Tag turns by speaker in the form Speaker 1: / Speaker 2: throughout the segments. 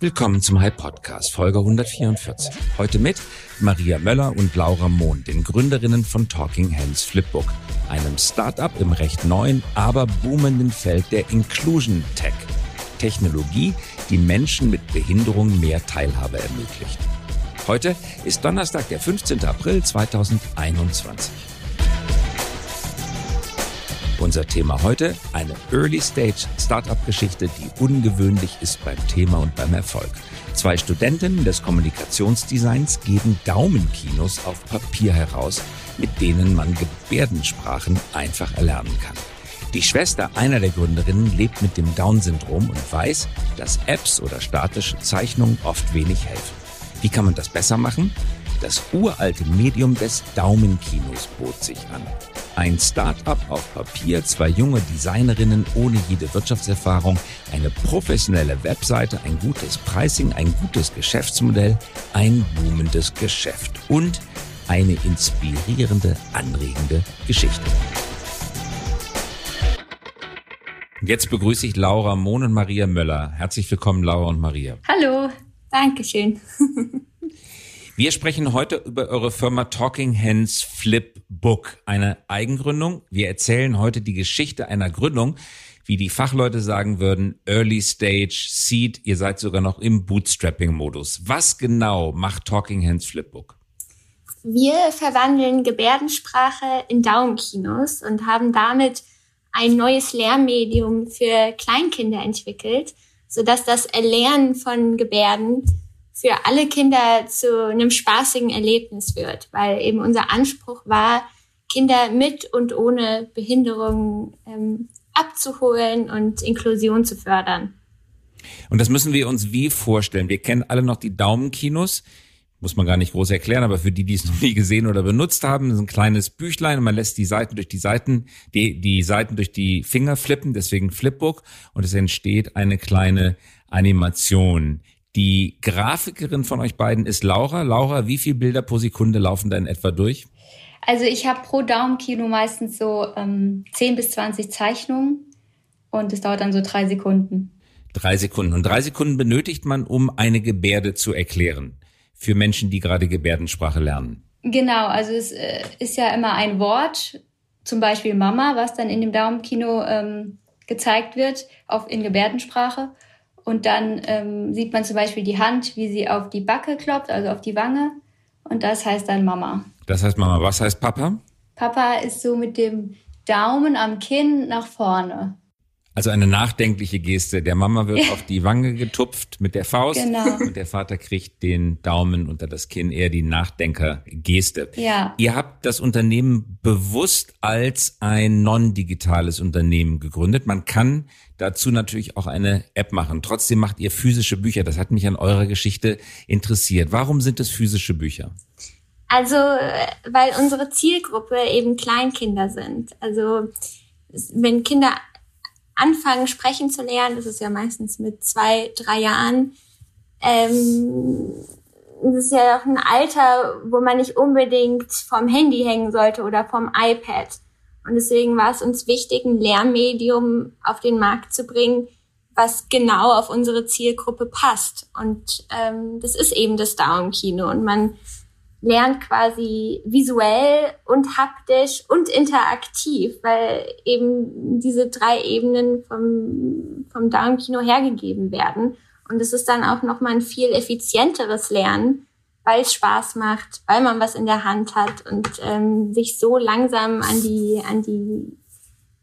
Speaker 1: Willkommen zum Hype Podcast, Folge 144. Heute mit Maria Möller und Laura Mohn, den Gründerinnen von Talking Hands Flipbook, einem Startup im recht neuen, aber boomenden Feld der Inclusion Tech. Technologie, die Menschen mit Behinderung mehr Teilhabe ermöglicht. Heute ist Donnerstag, der 15. April 2021. Unser Thema heute, eine Early-Stage-Startup-Geschichte, die ungewöhnlich ist beim Thema und beim Erfolg. Zwei Studentinnen des Kommunikationsdesigns geben Daumenkinos auf Papier heraus, mit denen man Gebärdensprachen einfach erlernen kann. Die Schwester einer der Gründerinnen lebt mit dem Down-Syndrom und weiß, dass Apps oder statische Zeichnungen oft wenig helfen. Wie kann man das besser machen? Das uralte Medium des Daumenkinos bot sich an. Ein Start-up auf Papier, zwei junge Designerinnen ohne jede Wirtschaftserfahrung, eine professionelle Webseite, ein gutes Pricing, ein gutes Geschäftsmodell, ein boomendes Geschäft und eine inspirierende, anregende Geschichte. Jetzt begrüße ich Laura Mohn und Maria Möller. Herzlich willkommen, Laura und Maria.
Speaker 2: Hallo, Dankeschön.
Speaker 1: Wir sprechen heute über eure Firma Talking Hands Flip Book, eine Eigengründung. Wir erzählen heute die Geschichte einer Gründung, wie die Fachleute sagen würden, Early Stage, Seed, ihr seid sogar noch im Bootstrapping-Modus. Was genau macht Talking Hands Flipbook?
Speaker 2: Wir verwandeln Gebärdensprache in Daumenkinos und haben damit ein neues Lehrmedium für Kleinkinder entwickelt, sodass das Erlernen von Gebärden für alle Kinder zu einem spaßigen Erlebnis wird, weil eben unser Anspruch war, Kinder mit und ohne Behinderung ähm, abzuholen und Inklusion zu fördern.
Speaker 1: Und das müssen wir uns wie vorstellen? Wir kennen alle noch die Daumenkinos. Muss man gar nicht groß erklären, aber für die, die es noch nie gesehen oder benutzt haben, ist ein kleines Büchlein und man lässt die Seiten durch die Seiten, die, die Seiten durch die Finger flippen, deswegen Flipbook und es entsteht eine kleine Animation. Die Grafikerin von euch beiden ist Laura. Laura, wie viele Bilder pro Sekunde laufen da in etwa durch?
Speaker 3: Also ich habe pro Daumenkino meistens so ähm, 10 bis 20 Zeichnungen und es dauert dann so drei Sekunden.
Speaker 1: Drei Sekunden. Und drei Sekunden benötigt man, um eine Gebärde zu erklären. Für Menschen, die gerade Gebärdensprache lernen.
Speaker 3: Genau, also es äh, ist ja immer ein Wort, zum Beispiel Mama, was dann in dem Daumenkino ähm, gezeigt wird, auf, in Gebärdensprache. Und dann ähm, sieht man zum Beispiel die Hand, wie sie auf die Backe klopft, also auf die Wange. Und das heißt dann Mama.
Speaker 1: Das heißt Mama. Was heißt Papa?
Speaker 3: Papa ist so mit dem Daumen am Kinn nach vorne.
Speaker 1: Also eine nachdenkliche Geste. Der Mama wird auf die Wange getupft mit der Faust genau. und der Vater kriegt den Daumen unter das Kinn, eher die Nachdenkergeste.
Speaker 3: Ja.
Speaker 1: Ihr habt das Unternehmen bewusst als ein non-digitales Unternehmen gegründet. Man kann dazu natürlich auch eine App machen. Trotzdem macht ihr physische Bücher. Das hat mich an eurer Geschichte interessiert. Warum sind es physische Bücher?
Speaker 2: Also, weil unsere Zielgruppe eben Kleinkinder sind. Also, wenn Kinder anfangen, sprechen zu lernen, das ist ja meistens mit zwei, drei Jahren, ähm, das ist ja auch ein Alter, wo man nicht unbedingt vom Handy hängen sollte oder vom iPad. Und deswegen war es uns wichtig, ein Lehrmedium auf den Markt zu bringen, was genau auf unsere Zielgruppe passt. Und ähm, das ist eben das Daumenkino. Und man lernt quasi visuell und haptisch und interaktiv, weil eben diese drei Ebenen vom, vom Daumenkino hergegeben werden. Und es ist dann auch nochmal ein viel effizienteres Lernen, weil es Spaß macht, weil man was in der Hand hat und ähm, sich so langsam an die, an die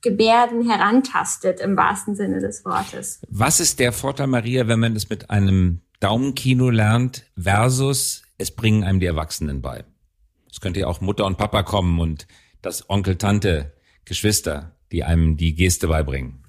Speaker 2: Gebärden herantastet im wahrsten Sinne des Wortes.
Speaker 1: Was ist der Vorteil, Maria, wenn man es mit einem Daumenkino lernt versus es bringen einem die Erwachsenen bei. Es könnte ja auch Mutter und Papa kommen und das Onkel, Tante, Geschwister, die einem die Geste beibringen.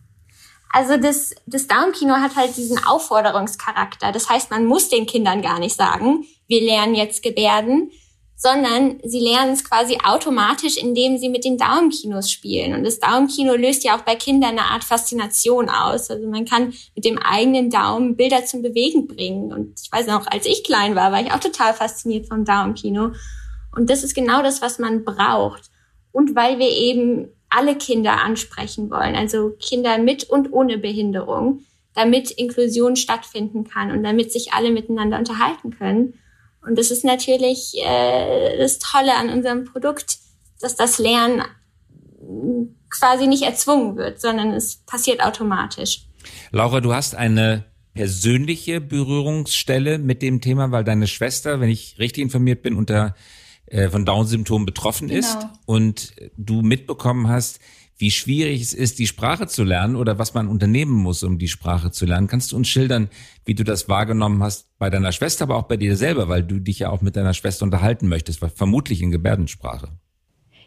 Speaker 2: Also das, das Daumenkino hat halt diesen Aufforderungscharakter. Das heißt, man muss den Kindern gar nicht sagen, wir lernen jetzt Gebärden, sondern sie lernen es quasi automatisch, indem sie mit den Daumenkinos spielen. Und das Daumenkino löst ja auch bei Kindern eine Art Faszination aus. Also man kann mit dem eigenen Daumen Bilder zum Bewegen bringen. Und ich weiß noch, als ich klein war, war ich auch total fasziniert vom Daumenkino. Und das ist genau das, was man braucht. Und weil wir eben alle Kinder ansprechen wollen, also Kinder mit und ohne Behinderung, damit Inklusion stattfinden kann und damit sich alle miteinander unterhalten können. Und das ist natürlich äh, das Tolle an unserem Produkt, dass das Lernen quasi nicht erzwungen wird, sondern es passiert automatisch.
Speaker 1: Laura, du hast eine persönliche Berührungsstelle mit dem Thema, weil deine Schwester, wenn ich richtig informiert bin, unter äh, von Down-Symptomen betroffen genau. ist und du mitbekommen hast, wie schwierig es ist, die Sprache zu lernen oder was man unternehmen muss, um die Sprache zu lernen. Kannst du uns schildern, wie du das wahrgenommen hast bei deiner Schwester, aber auch bei dir selber, weil du dich ja auch mit deiner Schwester unterhalten möchtest, vermutlich in Gebärdensprache?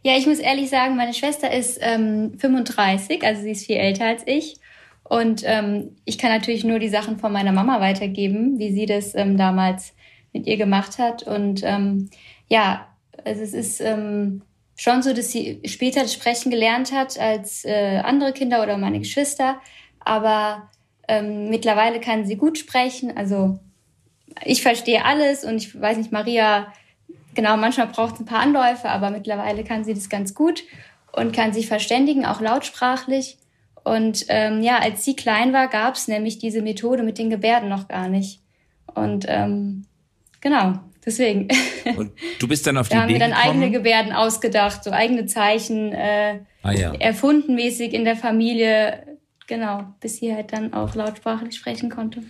Speaker 3: Ja, ich muss ehrlich sagen, meine Schwester ist ähm, 35, also sie ist viel älter als ich. Und ähm, ich kann natürlich nur die Sachen von meiner Mama weitergeben, wie sie das ähm, damals mit ihr gemacht hat. Und ähm, ja, also es ist ähm, schon so, dass sie später das Sprechen gelernt hat als äh, andere Kinder oder meine Geschwister. Aber ähm, mittlerweile kann sie gut sprechen. Also ich verstehe alles und ich weiß nicht, Maria, genau, manchmal braucht es ein paar Anläufe, aber mittlerweile kann sie das ganz gut und kann sich verständigen, auch lautsprachlich. Und ähm, ja, als sie klein war, gab es nämlich diese Methode mit den Gebärden noch gar nicht. Und ähm, genau, Deswegen.
Speaker 1: Und du bist dann auf die
Speaker 3: da
Speaker 1: Idee
Speaker 3: haben wir dann
Speaker 1: gekommen?
Speaker 3: eigene Gebärden ausgedacht, so eigene Zeichen, äh, ah, ja. erfunden mäßig in der Familie, genau, bis sie halt dann auch lautsprachlich sprechen konnte.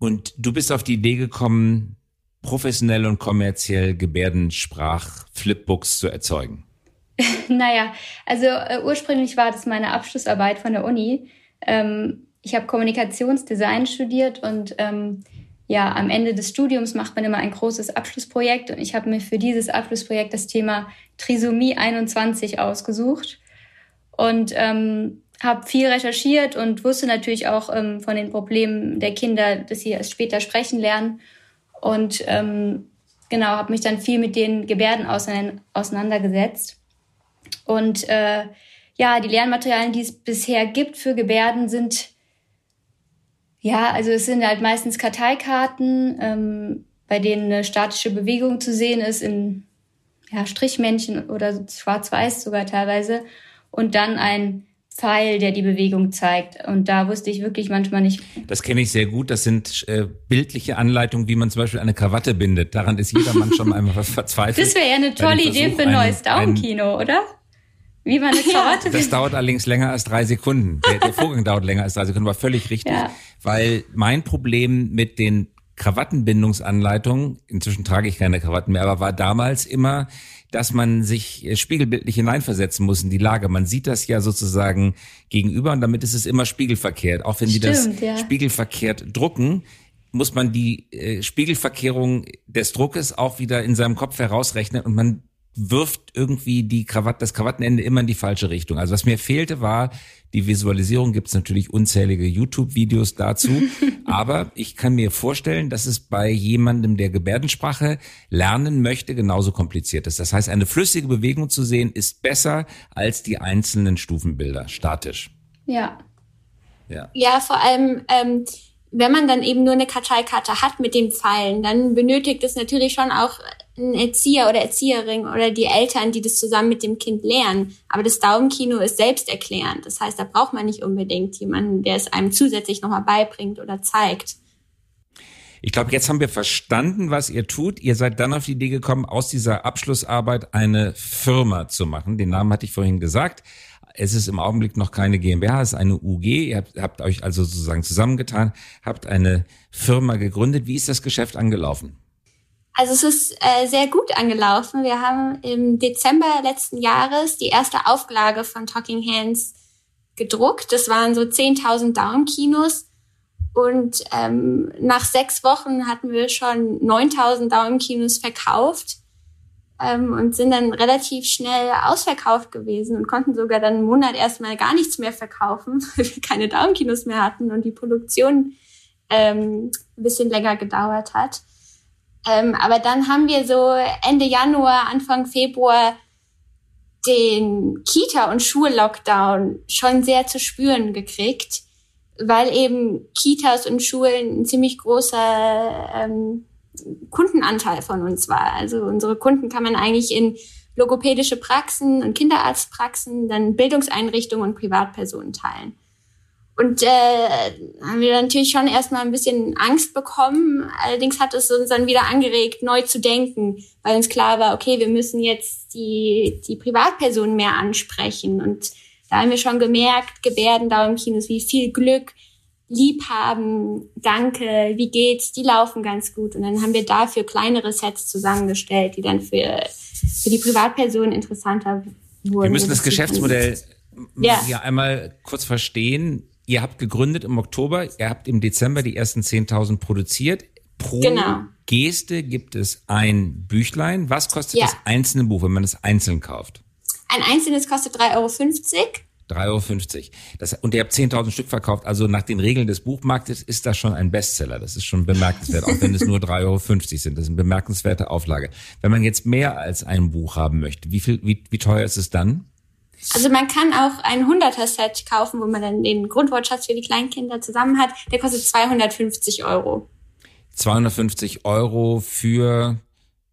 Speaker 1: Und du bist auf die Idee gekommen, professionell und kommerziell Gebärdensprach-Flipbooks zu erzeugen?
Speaker 3: naja, also äh, ursprünglich war das meine Abschlussarbeit von der Uni. Ähm, ich habe Kommunikationsdesign studiert und ähm, ja, am Ende des Studiums macht man immer ein großes Abschlussprojekt und ich habe mir für dieses Abschlussprojekt das Thema Trisomie 21 ausgesucht und ähm, habe viel recherchiert und wusste natürlich auch ähm, von den Problemen der Kinder, dass sie erst später sprechen lernen und ähm, genau habe mich dann viel mit den Gebärden auseinandergesetzt und äh, ja, die Lernmaterialien, die es bisher gibt für Gebärden, sind ja, also es sind halt meistens Karteikarten, ähm, bei denen eine statische Bewegung zu sehen ist in ja, Strichmännchen oder schwarz-weiß sogar teilweise. Und dann ein Pfeil, der die Bewegung zeigt. Und da wusste ich wirklich manchmal nicht.
Speaker 1: Das kenne ich sehr gut. Das sind äh, bildliche Anleitungen, wie man zum Beispiel eine Krawatte bindet. Daran ist jedermann schon einmal verzweifelt.
Speaker 3: Das wäre ja eine tolle Idee für ein neues Daumenkino, oder? Wie man eine Krawatte
Speaker 1: Das dauert allerdings länger als drei Sekunden. Der, der Vorgang dauert länger als drei Sekunden, war völlig richtig. Ja. Weil mein Problem mit den Krawattenbindungsanleitungen, inzwischen trage ich keine Krawatten mehr, aber war damals immer, dass man sich äh, spiegelbildlich hineinversetzen muss in die Lage. Man sieht das ja sozusagen gegenüber und damit ist es immer spiegelverkehrt. Auch wenn Stimmt, die das ja. spiegelverkehrt drucken, muss man die äh, Spiegelverkehrung des Druckes auch wieder in seinem Kopf herausrechnen und man wirft irgendwie die Krawatte, das Krawattenende immer in die falsche Richtung. Also was mir fehlte, war die Visualisierung. Gibt es natürlich unzählige YouTube-Videos dazu. aber ich kann mir vorstellen, dass es bei jemandem, der Gebärdensprache lernen möchte, genauso kompliziert ist. Das heißt, eine flüssige Bewegung zu sehen, ist besser als die einzelnen Stufenbilder, statisch.
Speaker 3: Ja.
Speaker 2: Ja, ja vor allem, ähm, wenn man dann eben nur eine Karteikarte hat mit den Pfeilen, dann benötigt es natürlich schon auch ein Erzieher oder Erzieherin oder die Eltern, die das zusammen mit dem Kind lernen. Aber das Daumenkino ist selbsterklärend. Das heißt, da braucht man nicht unbedingt jemanden, der es einem zusätzlich nochmal beibringt oder zeigt.
Speaker 1: Ich glaube, jetzt haben wir verstanden, was ihr tut. Ihr seid dann auf die Idee gekommen, aus dieser Abschlussarbeit eine Firma zu machen. Den Namen hatte ich vorhin gesagt. Es ist im Augenblick noch keine GmbH, es ist eine UG. Ihr habt, habt euch also sozusagen zusammengetan, habt eine Firma gegründet. Wie ist das Geschäft angelaufen?
Speaker 2: Also es ist äh, sehr gut angelaufen. Wir haben im Dezember letzten Jahres die erste Auflage von Talking Hands gedruckt. Das waren so 10.000 Daumenkinos. Und ähm, nach sechs Wochen hatten wir schon 9.000 Daumenkinos verkauft ähm, und sind dann relativ schnell ausverkauft gewesen und konnten sogar dann einen Monat erstmal gar nichts mehr verkaufen, weil wir keine Daumenkinos mehr hatten und die Produktion ähm, ein bisschen länger gedauert hat. Ähm, aber dann haben wir so Ende Januar, Anfang Februar den Kita- und Schullockdown schon sehr zu spüren gekriegt, weil eben Kitas und Schulen ein ziemlich großer ähm, Kundenanteil von uns war. Also unsere Kunden kann man eigentlich in logopädische Praxen und Kinderarztpraxen, dann Bildungseinrichtungen und Privatpersonen teilen. Und äh, haben wir natürlich schon erstmal ein bisschen Angst bekommen. Allerdings hat es uns dann wieder angeregt, neu zu denken, weil uns klar war, okay, wir müssen jetzt die, die Privatpersonen mehr ansprechen. Und da haben wir schon gemerkt, Gebärden da im Kinos, wie viel Glück, Liebhaben, Danke, wie geht's, die laufen ganz gut. Und dann haben wir dafür kleinere Sets zusammengestellt, die dann für, für die Privatpersonen interessanter wurden.
Speaker 1: Wir müssen das Geschäftsmodell ja. ja einmal kurz verstehen Ihr habt gegründet im Oktober, ihr habt im Dezember die ersten 10.000 produziert. Pro genau. Geste gibt es ein Büchlein. Was kostet ja. das einzelne Buch, wenn man es einzeln kauft?
Speaker 2: Ein einzelnes kostet 3,50 Euro.
Speaker 1: 3,50 Euro. Das, und ihr habt 10.000 Stück verkauft. Also nach den Regeln des Buchmarktes ist das schon ein Bestseller. Das ist schon bemerkenswert, auch wenn es nur 3,50 Euro sind. Das ist eine bemerkenswerte Auflage. Wenn man jetzt mehr als ein Buch haben möchte, wie, viel, wie, wie teuer ist es dann?
Speaker 2: Also man kann auch ein 100er-Set kaufen, wo man dann den Grundwortschatz für die Kleinkinder zusammen hat. Der kostet 250 Euro.
Speaker 1: 250 Euro für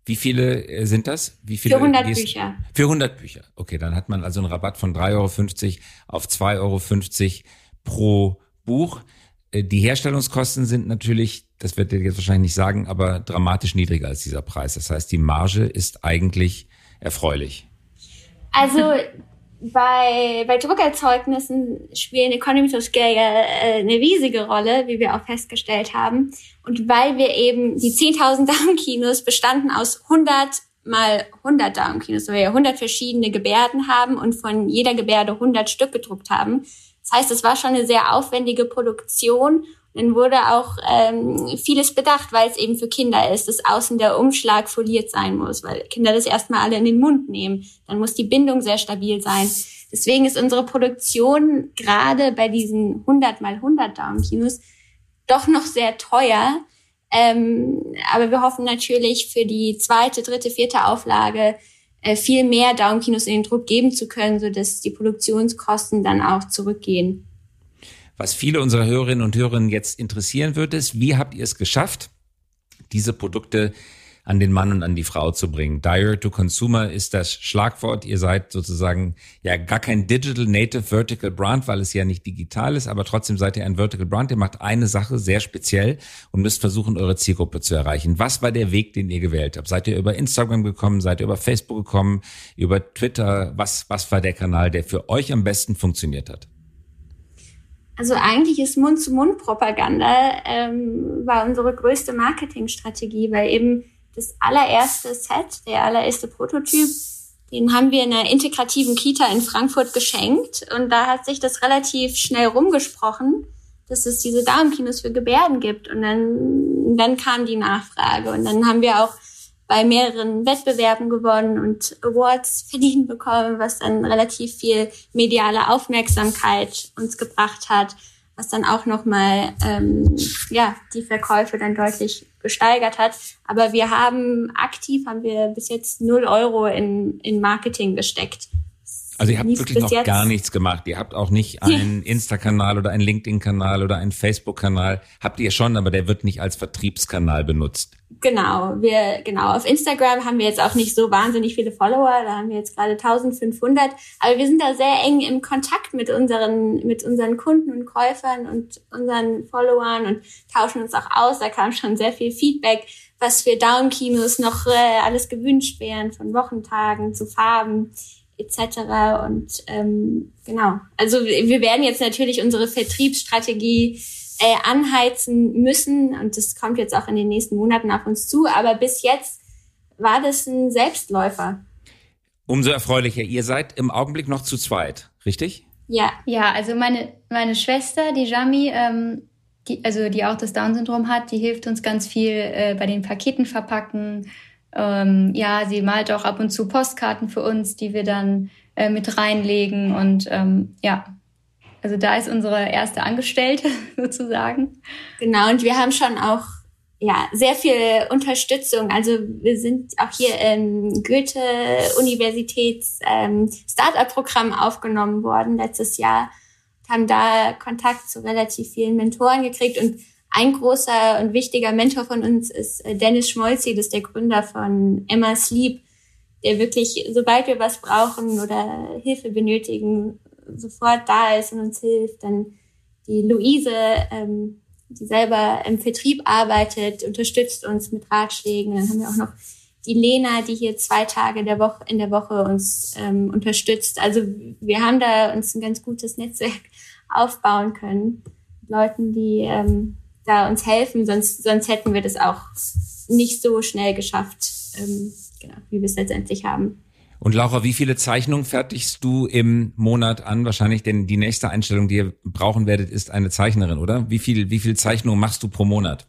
Speaker 1: wie viele äh, sind das? Wie viele?
Speaker 2: Für 100 Bücher.
Speaker 1: Für 100 Bücher. Okay, dann hat man also einen Rabatt von 3,50 Euro auf 2,50 Euro pro Buch. Äh, die Herstellungskosten sind natürlich, das wird ihr jetzt wahrscheinlich nicht sagen, aber dramatisch niedriger als dieser Preis. Das heißt, die Marge ist eigentlich erfreulich.
Speaker 2: Also bei, bei Druckerzeugnissen spielen Economies of Scale äh, eine riesige Rolle, wie wir auch festgestellt haben. Und weil wir eben die 10.000 Daumenkinos bestanden aus 100 mal 100 Daumenkinos, weil wir 100 verschiedene Gebärden haben und von jeder Gebärde 100 Stück gedruckt haben. Das heißt, es war schon eine sehr aufwendige Produktion dann wurde auch ähm, vieles bedacht, weil es eben für Kinder ist, dass außen der Umschlag foliert sein muss, weil Kinder das erstmal alle in den Mund nehmen. Dann muss die Bindung sehr stabil sein. Deswegen ist unsere Produktion gerade bei diesen 100 mal 100 Daumenkinos doch noch sehr teuer. Ähm, aber wir hoffen natürlich für die zweite, dritte, vierte Auflage äh, viel mehr Daumenkinos in den Druck geben zu können, so dass die Produktionskosten dann auch zurückgehen.
Speaker 1: Was viele unserer Hörerinnen und Hörer jetzt interessieren wird, ist, wie habt ihr es geschafft, diese Produkte an den Mann und an die Frau zu bringen. Direct to Consumer ist das Schlagwort. Ihr seid sozusagen ja gar kein Digital Native Vertical Brand, weil es ja nicht digital ist, aber trotzdem seid ihr ein Vertical Brand. Ihr macht eine Sache sehr speziell und müsst versuchen, eure Zielgruppe zu erreichen. Was war der Weg, den ihr gewählt habt? Seid ihr über Instagram gekommen? Seid ihr über Facebook gekommen? Über Twitter? Was, was war der Kanal, der für euch am besten funktioniert hat?
Speaker 2: Also eigentlich ist Mund-zu-Mund-Propaganda ähm, war unsere größte Marketingstrategie, weil eben das allererste Set, der allererste Prototyp, den haben wir in einer integrativen Kita in Frankfurt geschenkt. Und da hat sich das relativ schnell rumgesprochen, dass es diese Daumenkinos für Gebärden gibt. Und dann, dann kam die Nachfrage. Und dann haben wir auch bei mehreren Wettbewerben gewonnen und Awards verliehen bekommen, was dann relativ viel mediale Aufmerksamkeit uns gebracht hat, was dann auch nochmal ähm, ja, die Verkäufe dann deutlich gesteigert hat. Aber wir haben aktiv, haben wir bis jetzt null Euro in, in Marketing gesteckt.
Speaker 1: Also ihr habt wirklich noch jetzt. gar nichts gemacht. Ihr habt auch nicht einen Insta-Kanal oder einen LinkedIn-Kanal oder einen Facebook-Kanal. Habt ihr schon, aber der wird nicht als Vertriebskanal benutzt.
Speaker 2: Genau, wir genau auf Instagram haben wir jetzt auch nicht so wahnsinnig viele Follower. Da haben wir jetzt gerade 1500. Aber wir sind da sehr eng im Kontakt mit unseren mit unseren Kunden und Käufern und unseren Followern und tauschen uns auch aus. Da kam schon sehr viel Feedback, was für Downkinos noch äh, alles gewünscht wären, von Wochentagen zu Farben etc. Und ähm, genau, also wir werden jetzt natürlich unsere Vertriebsstrategie äh, anheizen müssen und das kommt jetzt auch in den nächsten Monaten auf uns zu. Aber bis jetzt war das ein Selbstläufer.
Speaker 1: Umso erfreulicher. Ihr seid im Augenblick noch zu zweit, richtig?
Speaker 3: Ja. Ja, also meine, meine Schwester, die Jami, ähm, die, also die auch das Down-Syndrom hat, die hilft uns ganz viel äh, bei den Paketen verpacken, ähm, ja, sie malt auch ab und zu Postkarten für uns, die wir dann äh, mit reinlegen. Und ähm, ja, also da ist unsere erste Angestellte sozusagen.
Speaker 2: Genau, und wir haben schon auch ja, sehr viel Unterstützung. Also wir sind auch hier im Goethe-Universitäts ähm, aufgenommen worden letztes Jahr. Haben da Kontakt zu relativ vielen Mentoren gekriegt und ein großer und wichtiger Mentor von uns ist äh, Dennis Schmolzi, das ist der Gründer von Emma Sleep, der wirklich, sobald wir was brauchen oder Hilfe benötigen, sofort da ist und uns hilft. Dann die Luise, ähm, die selber im Vertrieb arbeitet, unterstützt uns mit Ratschlägen. Dann haben wir auch noch die Lena, die hier zwei Tage der Woche, in der Woche uns ähm, unterstützt. Also wir haben da uns ein ganz gutes Netzwerk aufbauen können. Leuten, die ähm, da uns helfen, sonst, sonst hätten wir das auch nicht so schnell geschafft, ähm, genau, wie wir es letztendlich haben.
Speaker 1: Und Laura, wie viele Zeichnungen fertigst du im Monat an? Wahrscheinlich, denn die nächste Einstellung, die ihr brauchen werdet, ist eine Zeichnerin, oder? Wie viel, wie viel Zeichnungen machst du pro Monat?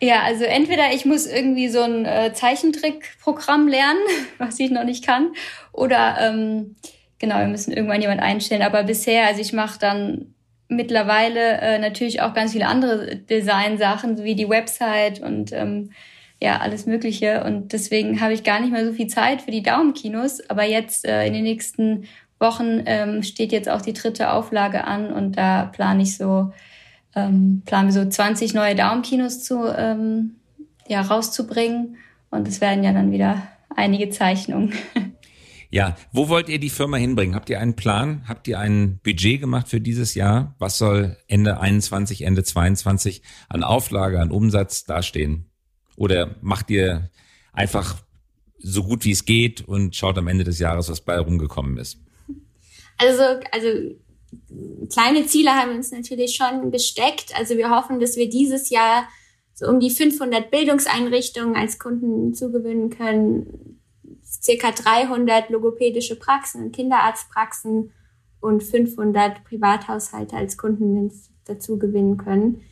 Speaker 3: Ja, also entweder ich muss irgendwie so ein äh, Zeichentrickprogramm lernen, was ich noch nicht kann, oder ähm, genau, wir müssen irgendwann jemand einstellen. Aber bisher, also ich mache dann mittlerweile äh, natürlich auch ganz viele andere Designsachen, wie die Website und ähm, ja, alles Mögliche. Und deswegen habe ich gar nicht mehr so viel Zeit für die Daumenkinos. Aber jetzt äh, in den nächsten Wochen ähm, steht jetzt auch die dritte Auflage an und da plane ich so, ähm, planen wir so 20 neue Daumenkinos zu, ähm, ja, rauszubringen. Und es werden ja dann wieder einige Zeichnungen.
Speaker 1: Ja, wo wollt ihr die Firma hinbringen? Habt ihr einen Plan? Habt ihr ein Budget gemacht für dieses Jahr? Was soll Ende 21, Ende 22 an Auflage, an Umsatz dastehen? Oder macht ihr einfach so gut wie es geht und schaut am Ende des Jahres, was bei rumgekommen ist?
Speaker 2: Also, also kleine Ziele haben wir uns natürlich schon gesteckt. Also wir hoffen, dass wir dieses Jahr so um die 500 Bildungseinrichtungen als Kunden zugewinnen können, circa 300 logopädische Praxen und Kinderarztpraxen und 500 Privathaushalte als Kunden dazu gewinnen können.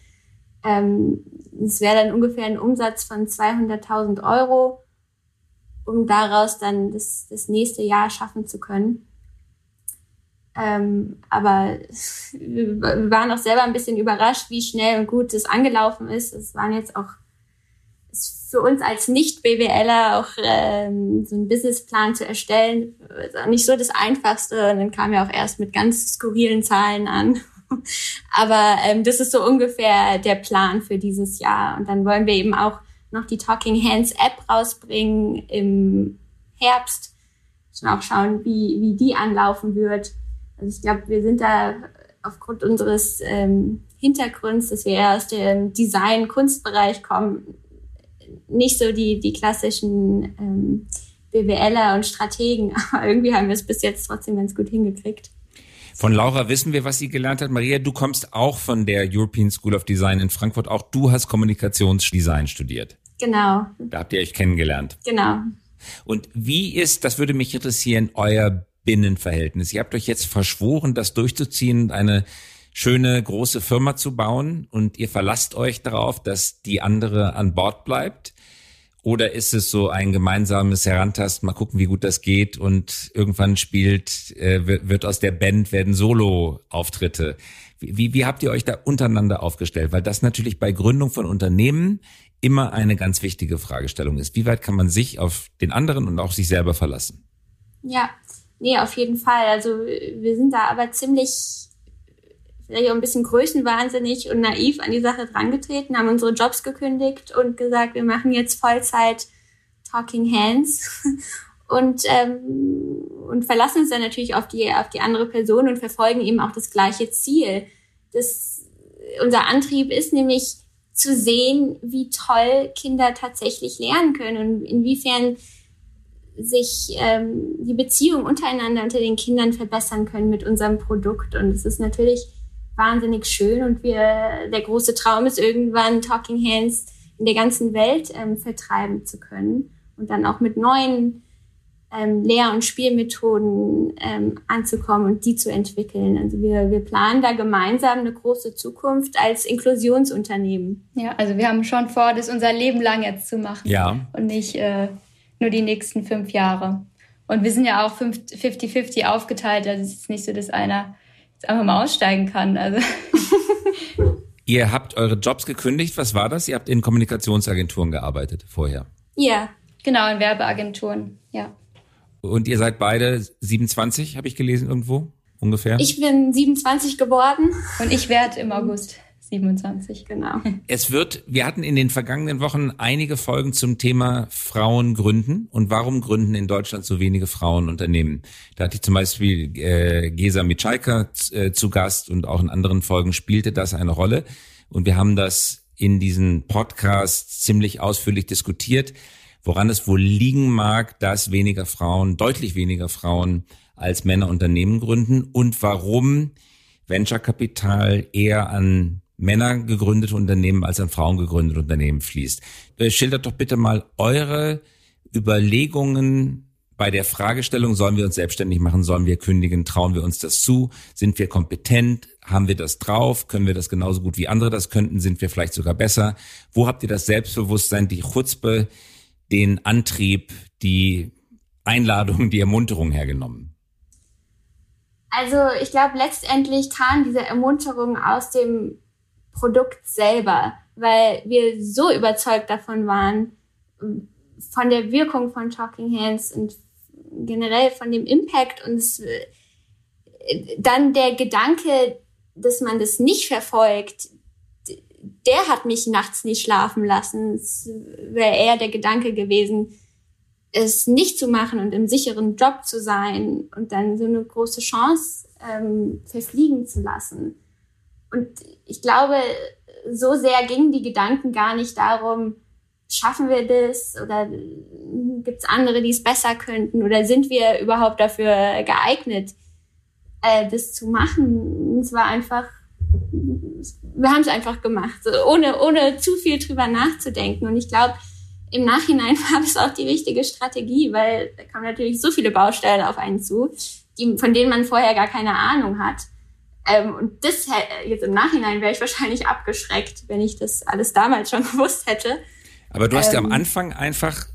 Speaker 2: Ähm, es wäre dann ungefähr ein Umsatz von 200.000 Euro, um daraus dann das, das nächste Jahr schaffen zu können. Ähm, aber wir waren auch selber ein bisschen überrascht, wie schnell und gut es angelaufen ist. Es waren jetzt auch für uns als Nicht-BWLer auch ähm, so einen Businessplan zu erstellen, ist auch nicht so das Einfachste. Und dann kam ja auch erst mit ganz skurrilen Zahlen an. Aber ähm, das ist so ungefähr der Plan für dieses Jahr. Und dann wollen wir eben auch noch die Talking Hands App rausbringen im Herbst. Und auch schauen, wie, wie die anlaufen wird. Also ich glaube, wir sind da aufgrund unseres ähm, Hintergrunds, dass wir aus dem Design-Kunstbereich kommen, nicht so die, die klassischen ähm, BWLer und Strategen, aber irgendwie haben wir es bis jetzt trotzdem ganz gut hingekriegt.
Speaker 1: Von Laura wissen wir, was sie gelernt hat. Maria, du kommst auch von der European School of Design in Frankfurt. Auch du hast Kommunikationsdesign studiert.
Speaker 2: Genau.
Speaker 1: Da habt ihr euch kennengelernt.
Speaker 2: Genau.
Speaker 1: Und wie ist, das würde mich interessieren, euer Binnenverhältnis? Ihr habt euch jetzt verschworen, das durchzuziehen, eine schöne große Firma zu bauen und ihr verlasst euch darauf, dass die andere an Bord bleibt? Oder ist es so ein gemeinsames Herantasten, mal gucken, wie gut das geht und irgendwann spielt, äh, wird, aus der Band, werden Solo-Auftritte. Wie, wie habt ihr euch da untereinander aufgestellt? Weil das natürlich bei Gründung von Unternehmen immer eine ganz wichtige Fragestellung ist. Wie weit kann man sich auf den anderen und auch sich selber verlassen?
Speaker 2: Ja, nee, auf jeden Fall. Also wir sind da aber ziemlich auch ein bisschen größenwahnsinnig und naiv an die Sache drangetreten, haben unsere Jobs gekündigt und gesagt, wir machen jetzt Vollzeit Talking Hands und, ähm, und verlassen uns dann natürlich auf die, auf die andere Person und verfolgen eben auch das gleiche Ziel. Das, unser Antrieb ist nämlich zu sehen, wie toll Kinder tatsächlich lernen können und inwiefern sich ähm, die Beziehung untereinander unter den Kindern verbessern können mit unserem Produkt. Und es ist natürlich wahnsinnig schön und wir, der große Traum ist irgendwann Talking Hands in der ganzen Welt ähm, vertreiben zu können und dann auch mit neuen ähm, Lehr- und Spielmethoden ähm, anzukommen und die zu entwickeln. Also wir, wir planen da gemeinsam eine große Zukunft als Inklusionsunternehmen.
Speaker 3: Ja, also wir haben schon vor, das unser Leben lang jetzt zu machen.
Speaker 1: Ja.
Speaker 3: Und nicht äh, nur die nächsten fünf Jahre. Und wir sind ja auch 50-50 aufgeteilt. Also es ist nicht so, dass einer einfach mal aussteigen kann. Also.
Speaker 1: Ihr habt eure Jobs gekündigt. Was war das? Ihr habt in Kommunikationsagenturen gearbeitet vorher.
Speaker 2: Ja.
Speaker 3: Genau, in Werbeagenturen, ja.
Speaker 1: Und ihr seid beide 27, habe ich gelesen irgendwo ungefähr?
Speaker 2: Ich bin 27 geworden.
Speaker 3: Und ich werde im August 27, genau.
Speaker 1: Es wird, wir hatten in den vergangenen Wochen einige Folgen zum Thema Frauen gründen und warum gründen in Deutschland so wenige Frauen Unternehmen. Da hatte ich zum Beispiel äh, Gesa Mitschaika äh, zu Gast und auch in anderen Folgen spielte das eine Rolle. Und wir haben das in diesen Podcasts ziemlich ausführlich diskutiert, woran es wohl liegen mag, dass weniger Frauen, deutlich weniger Frauen als Männer Unternehmen gründen und warum Venture Kapital eher an Männer gegründete Unternehmen als an Frauen gegründete Unternehmen fließt. Äh, schildert doch bitte mal eure Überlegungen bei der Fragestellung, sollen wir uns selbstständig machen, sollen wir kündigen, trauen wir uns das zu, sind wir kompetent, haben wir das drauf, können wir das genauso gut wie andere das könnten, sind wir vielleicht sogar besser? Wo habt ihr das Selbstbewusstsein, die Chutzpe, den Antrieb, die Einladung, die Ermunterung hergenommen?
Speaker 2: Also ich glaube, letztendlich kam diese Ermunterung aus dem Produkt selber, weil wir so überzeugt davon waren, von der Wirkung von Talking Hands und generell von dem Impact und es, dann der Gedanke, dass man das nicht verfolgt, der hat mich nachts nicht schlafen lassen. Es wäre eher der Gedanke gewesen, es nicht zu machen und im sicheren Job zu sein und dann so eine große Chance ähm, verfliegen zu lassen. Und ich glaube, so sehr gingen die Gedanken gar nicht darum, schaffen wir das oder gibt es andere, die es besser könnten oder sind wir überhaupt dafür geeignet, äh, das zu machen. Es war einfach, wir haben es einfach gemacht, so, ohne, ohne zu viel drüber nachzudenken. Und ich glaube, im Nachhinein war das auch die richtige Strategie, weil da kamen natürlich so viele Baustellen auf einen zu, die, von denen man vorher gar keine Ahnung hat. Ähm, und das jetzt im Nachhinein wäre ich wahrscheinlich abgeschreckt, wenn ich das alles damals schon gewusst hätte.
Speaker 1: Aber du hast ähm, ja am ähm, Anfang einfach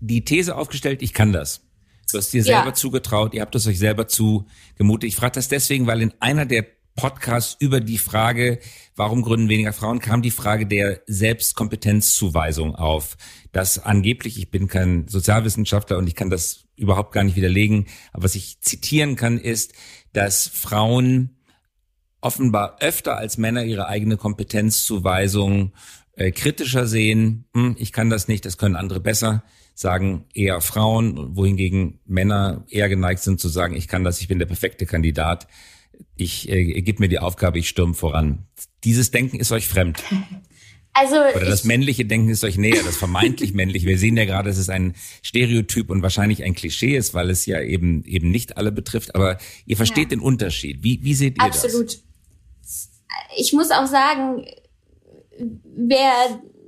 Speaker 1: die These aufgestellt, ich kann das. Du hast dir selber ja. zugetraut, ihr habt es euch selber zugemutet. Ich frage das deswegen, weil in einer der Podcasts über die Frage, warum gründen weniger Frauen, kam die Frage der Selbstkompetenzzuweisung auf. Dass angeblich, ich bin kein Sozialwissenschaftler und ich kann das überhaupt gar nicht widerlegen, aber was ich zitieren kann, ist, dass Frauen offenbar öfter als Männer ihre eigene Kompetenzzuweisung äh, kritischer sehen. Hm, ich kann das nicht, das können andere besser sagen eher Frauen, wohingegen Männer eher geneigt sind zu sagen, ich kann das, ich bin der perfekte Kandidat ich äh, gib mir die Aufgabe, ich stürme voran. Dieses Denken ist euch fremd. Also Oder das männliche Denken ist euch näher, das vermeintlich männliche. Wir sehen ja gerade, dass es ein Stereotyp und wahrscheinlich ein Klischee ist, weil es ja eben eben nicht alle betrifft. Aber ihr versteht ja. den Unterschied. Wie, wie seht ihr
Speaker 2: Absolut. das? Absolut. Ich muss auch sagen, wer,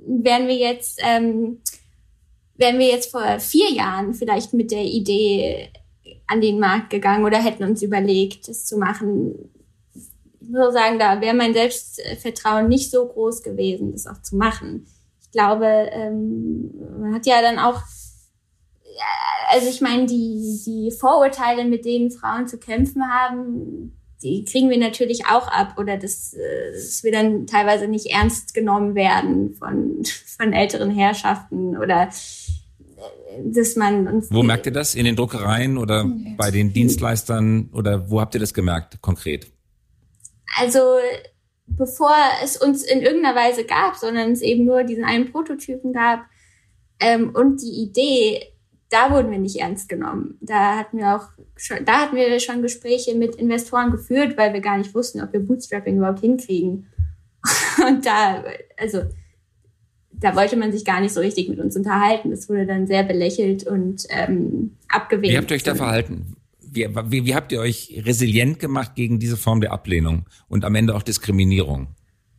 Speaker 2: wären wir jetzt, ähm, wären wir jetzt vor vier Jahren vielleicht mit der Idee an den Markt gegangen oder hätten uns überlegt, das zu machen. Ich muss sagen, da wäre mein Selbstvertrauen nicht so groß gewesen, das auch zu machen. Ich glaube, ähm, man hat ja dann auch, also ich meine, die, die Vorurteile, mit denen Frauen zu kämpfen haben, die kriegen wir natürlich auch ab oder dass, äh, dass wir dann teilweise nicht ernst genommen werden von, von älteren Herrschaften oder dass man uns.
Speaker 1: Wo merkt ihr das? In den Druckereien oder bei den Dienstleistern oder wo habt ihr das gemerkt konkret?
Speaker 2: Also bevor es uns in irgendeiner Weise gab, sondern es eben nur diesen einen Prototypen gab ähm, und die Idee, da wurden wir nicht ernst genommen. Da hatten wir auch schon, da hatten wir schon Gespräche mit Investoren geführt, weil wir gar nicht wussten, ob wir Bootstrapping überhaupt hinkriegen. Und da, also da wollte man sich gar nicht so richtig mit uns unterhalten. Das wurde dann sehr belächelt und ähm, abgewehrt.
Speaker 1: Wie habt ihr euch da verhalten? Wie, wie, wie habt ihr euch resilient gemacht gegen diese Form der Ablehnung und am Ende auch Diskriminierung?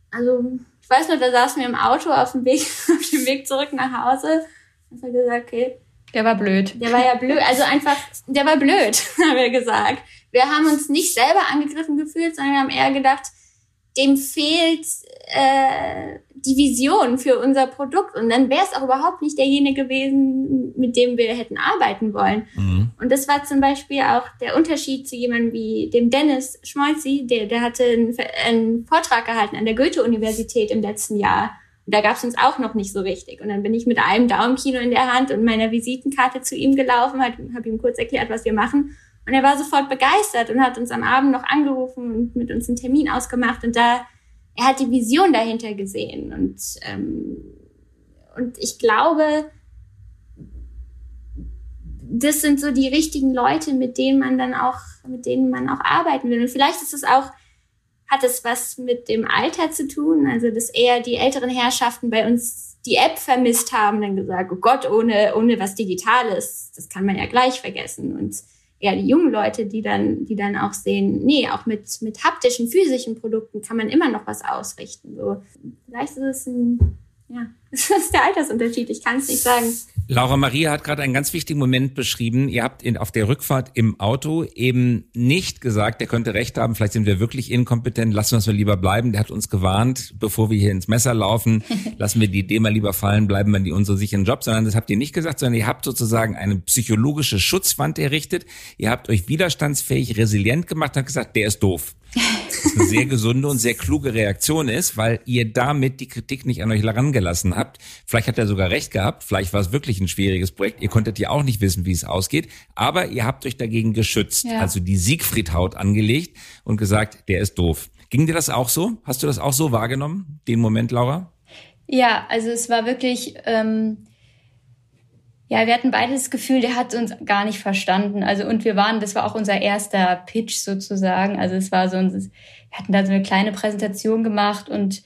Speaker 2: Also ich weiß nur, da saßen wir im Auto auf dem Weg, auf dem Weg zurück nach Hause. Und haben gesagt, okay.
Speaker 3: Der war blöd.
Speaker 2: Der war ja blöd. Also einfach, der war blöd, haben wir gesagt. Wir haben uns nicht selber angegriffen gefühlt, sondern wir haben eher gedacht, dem fehlt äh, die Vision für unser Produkt. Und dann wäre es auch überhaupt nicht derjenige gewesen, mit dem wir hätten arbeiten wollen. Mhm. Und das war zum Beispiel auch der Unterschied zu jemandem wie dem Dennis Schmolzi, der, der hatte einen, einen Vortrag gehalten an der Goethe-Universität im letzten Jahr. Da gab es uns auch noch nicht so richtig. Und dann bin ich mit einem Daumenkino in der Hand und meiner Visitenkarte zu ihm gelaufen, habe ihm kurz erklärt, was wir machen. Und er war sofort begeistert und hat uns am Abend noch angerufen und mit uns einen Termin ausgemacht. Und da er hat die Vision dahinter gesehen und ähm, und ich glaube, das sind so die richtigen Leute, mit denen man dann auch, mit denen man auch arbeiten will. Und vielleicht ist es auch, hat es was mit dem Alter zu tun, also dass eher die älteren Herrschaften bei uns die App vermisst haben, dann gesagt, oh Gott, ohne, ohne was Digitales, das kann man ja gleich vergessen. Und eher die jungen Leute, die dann, die dann auch sehen, nee, auch mit, mit haptischen, physischen Produkten kann man immer noch was ausrichten. So, vielleicht ist es ein, ja, das ist der Altersunterschied, ich kann es nicht sagen.
Speaker 1: Laura Maria hat gerade einen ganz wichtigen Moment beschrieben. Ihr habt in, auf der Rückfahrt im Auto eben nicht gesagt, der könnte recht haben, vielleicht sind wir wirklich inkompetent, lassen wir es mal lieber bleiben. Der hat uns gewarnt, bevor wir hier ins Messer laufen, lassen wir die Idee mal lieber fallen, bleiben wir in unseren sicheren Job, sondern das habt ihr nicht gesagt, sondern ihr habt sozusagen eine psychologische Schutzwand errichtet. Ihr habt euch widerstandsfähig, resilient gemacht und habt gesagt, der ist doof. Was eine sehr gesunde und sehr kluge Reaktion ist, weil ihr damit die Kritik nicht an euch herangelassen habt. Vielleicht hat er sogar recht gehabt, vielleicht war es wirklich ein schwieriges Projekt. Ihr konntet ja auch nicht wissen, wie es ausgeht, aber ihr habt euch dagegen geschützt, ja. also die Siegfried-Haut angelegt und gesagt, der ist doof. Ging dir das auch so? Hast du das auch so wahrgenommen, den Moment, Laura?
Speaker 3: Ja, also es war wirklich, ähm, ja, wir hatten beide das Gefühl, der hat uns gar nicht verstanden. Also und wir waren, das war auch unser erster Pitch sozusagen. Also es war so, wir hatten da so eine kleine Präsentation gemacht und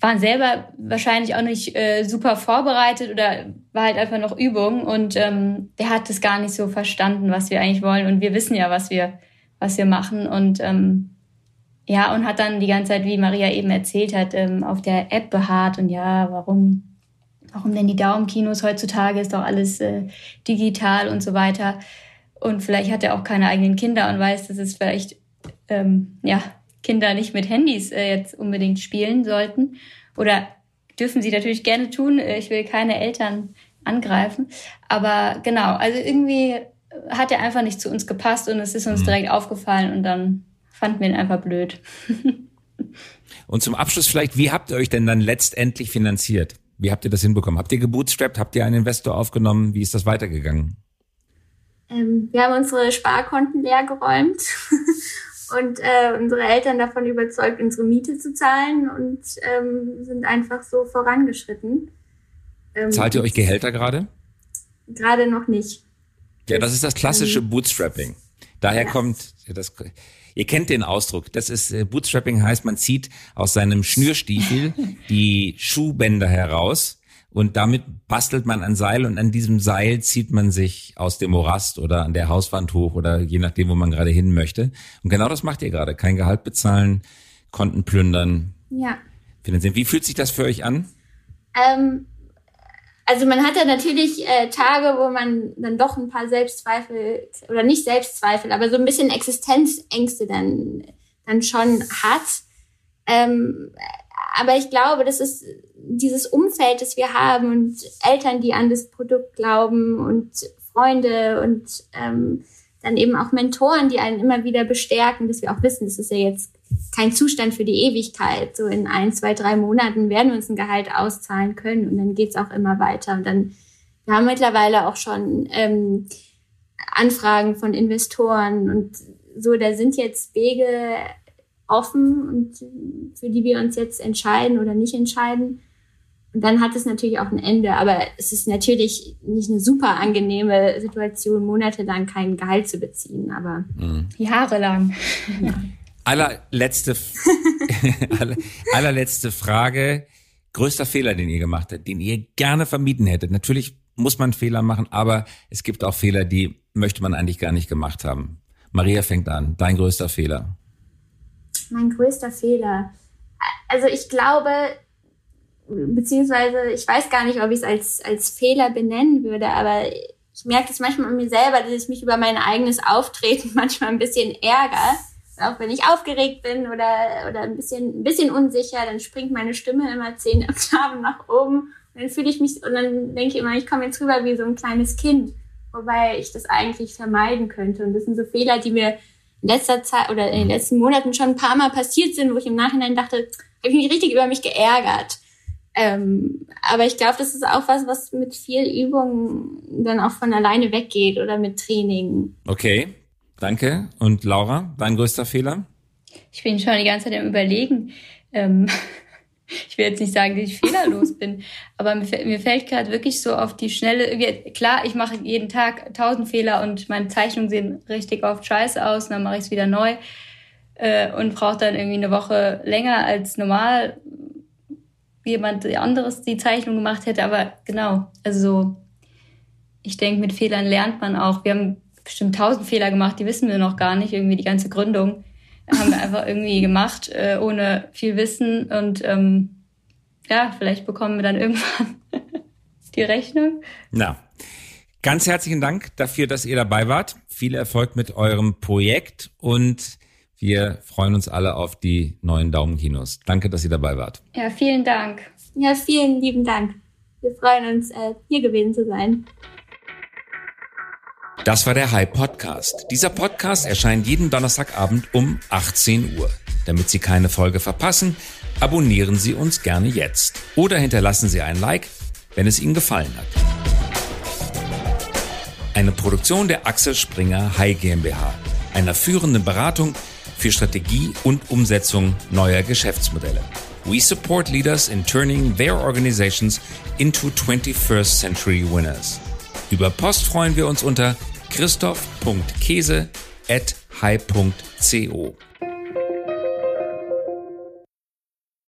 Speaker 3: waren selber wahrscheinlich auch nicht äh, super vorbereitet oder war halt einfach noch Übung und ähm, der hat das gar nicht so verstanden, was wir eigentlich wollen und wir wissen ja, was wir was wir machen und ähm, ja und hat dann die ganze Zeit, wie Maria eben erzählt hat, ähm, auf der App beharrt und ja, warum warum denn die Daumenkinos heutzutage ist doch alles äh, digital und so weiter. Und vielleicht hat er auch keine eigenen Kinder und weiß, dass es vielleicht ähm, ja Kinder nicht mit Handys äh, jetzt unbedingt spielen sollten. Oder dürfen sie natürlich gerne tun. Äh, ich will keine Eltern angreifen. Aber genau, also irgendwie hat er einfach nicht zu uns gepasst und es ist uns mhm. direkt aufgefallen und dann fanden wir ihn einfach blöd.
Speaker 1: und zum Abschluss vielleicht, wie habt ihr euch denn dann letztendlich finanziert? Wie habt ihr das hinbekommen? Habt ihr gebootstrapped? Habt ihr einen Investor aufgenommen? Wie ist das weitergegangen?
Speaker 2: Ähm, wir haben unsere Sparkonten leer geräumt und äh, unsere Eltern davon überzeugt, unsere Miete zu zahlen und ähm, sind einfach so vorangeschritten.
Speaker 1: Ähm, Zahlt ihr euch Gehälter gerade?
Speaker 2: Gerade noch nicht.
Speaker 1: Ja, das ist das klassische ähm, Bootstrapping. Daher ja. kommt das. Ihr kennt den Ausdruck. Das ist äh, Bootstrapping heißt, man zieht aus seinem Schnürstiefel die Schuhbänder heraus und damit bastelt man ein Seil und an diesem Seil zieht man sich aus dem Morast oder an der Hauswand hoch oder je nachdem, wo man gerade hin möchte. Und genau das macht ihr gerade. Kein Gehalt bezahlen, Konten plündern.
Speaker 2: Ja.
Speaker 1: Finanzieren. Wie fühlt sich das für euch an?
Speaker 2: Ähm, also man hat ja natürlich äh, Tage, wo man dann doch ein paar Selbstzweifel oder nicht Selbstzweifel, aber so ein bisschen Existenzängste dann dann schon hat. Ähm, aber ich glaube, das ist dieses Umfeld, das wir haben und Eltern, die an das Produkt glauben und Freunde und ähm, dann eben auch Mentoren, die einen immer wieder bestärken, dass wir auch wissen, das ist ja jetzt kein Zustand für die Ewigkeit. So in ein, zwei, drei Monaten werden wir uns ein Gehalt auszahlen können und dann geht's auch immer weiter. Und dann, wir haben mittlerweile auch schon ähm, Anfragen von Investoren und so, da sind jetzt Wege offen und für die wir uns jetzt entscheiden oder nicht entscheiden. Und dann hat es natürlich auch ein Ende, aber es ist natürlich nicht eine super angenehme Situation, monatelang kein Gehalt zu beziehen, aber
Speaker 3: mhm. jahrelang.
Speaker 1: Ja. Allerletzte, aller, allerletzte Frage. Größter Fehler, den ihr gemacht habt, den ihr gerne vermieden hättet. Natürlich muss man Fehler machen, aber es gibt auch Fehler, die möchte man eigentlich gar nicht gemacht haben. Maria fängt an. Dein größter Fehler.
Speaker 2: Mein größter Fehler. Also ich glaube, beziehungsweise ich weiß gar nicht, ob ich es als, als Fehler benennen würde, aber ich merke es manchmal an mir selber, dass ich mich über mein eigenes Auftreten manchmal ein bisschen ärgere auch wenn ich aufgeregt bin oder, oder ein bisschen, ein bisschen unsicher, dann springt meine Stimme immer zehn Oktaven nach oben. Und dann fühle ich mich, und dann denke ich immer, ich komme jetzt rüber wie so ein kleines Kind. Wobei ich das eigentlich vermeiden könnte. Und das sind so Fehler, die mir in letzter Zeit oder in den letzten Monaten schon ein paar Mal passiert sind, wo ich im Nachhinein dachte, habe ich mich richtig über mich geärgert. Ähm, aber ich glaube, das ist auch was, was mit viel Übung dann auch von alleine weggeht oder mit Training.
Speaker 1: Okay, Danke. Und Laura, dein größter Fehler?
Speaker 3: Ich bin schon die ganze Zeit im Überlegen. ähm, ich will jetzt nicht sagen, dass ich fehlerlos bin, aber mir, mir fällt gerade wirklich so auf die Schnelle, klar, ich mache jeden Tag tausend Fehler und meine Zeichnungen sehen richtig oft scheiße aus, dann mache ich es wieder neu äh, und brauche dann irgendwie eine Woche länger als normal jemand anderes die Zeichnung gemacht hätte, aber genau, also ich denke, mit Fehlern lernt man auch. Wir haben bestimmt tausend Fehler gemacht, die wissen wir noch gar nicht, irgendwie die ganze Gründung haben wir einfach irgendwie gemacht, äh, ohne viel Wissen. Und ähm, ja, vielleicht bekommen wir dann irgendwann die Rechnung.
Speaker 1: Na, ganz herzlichen Dank dafür, dass ihr dabei wart. Viel Erfolg mit eurem Projekt und wir freuen uns alle auf die neuen Daumenkinos. Danke, dass ihr dabei wart.
Speaker 3: Ja, vielen Dank.
Speaker 2: Ja, vielen lieben Dank. Wir freuen uns, äh, hier gewesen zu sein.
Speaker 1: Das war der High Podcast. Dieser Podcast erscheint jeden Donnerstagabend um 18 Uhr. Damit Sie keine Folge verpassen, abonnieren Sie uns gerne jetzt oder hinterlassen Sie ein Like, wenn es Ihnen gefallen hat. Eine Produktion der Axel Springer High GmbH, einer führenden Beratung für Strategie und Umsetzung neuer Geschäftsmodelle. We support leaders in turning their organizations into 21st century winners. Über Post freuen wir uns unter christoph.käse at high.co.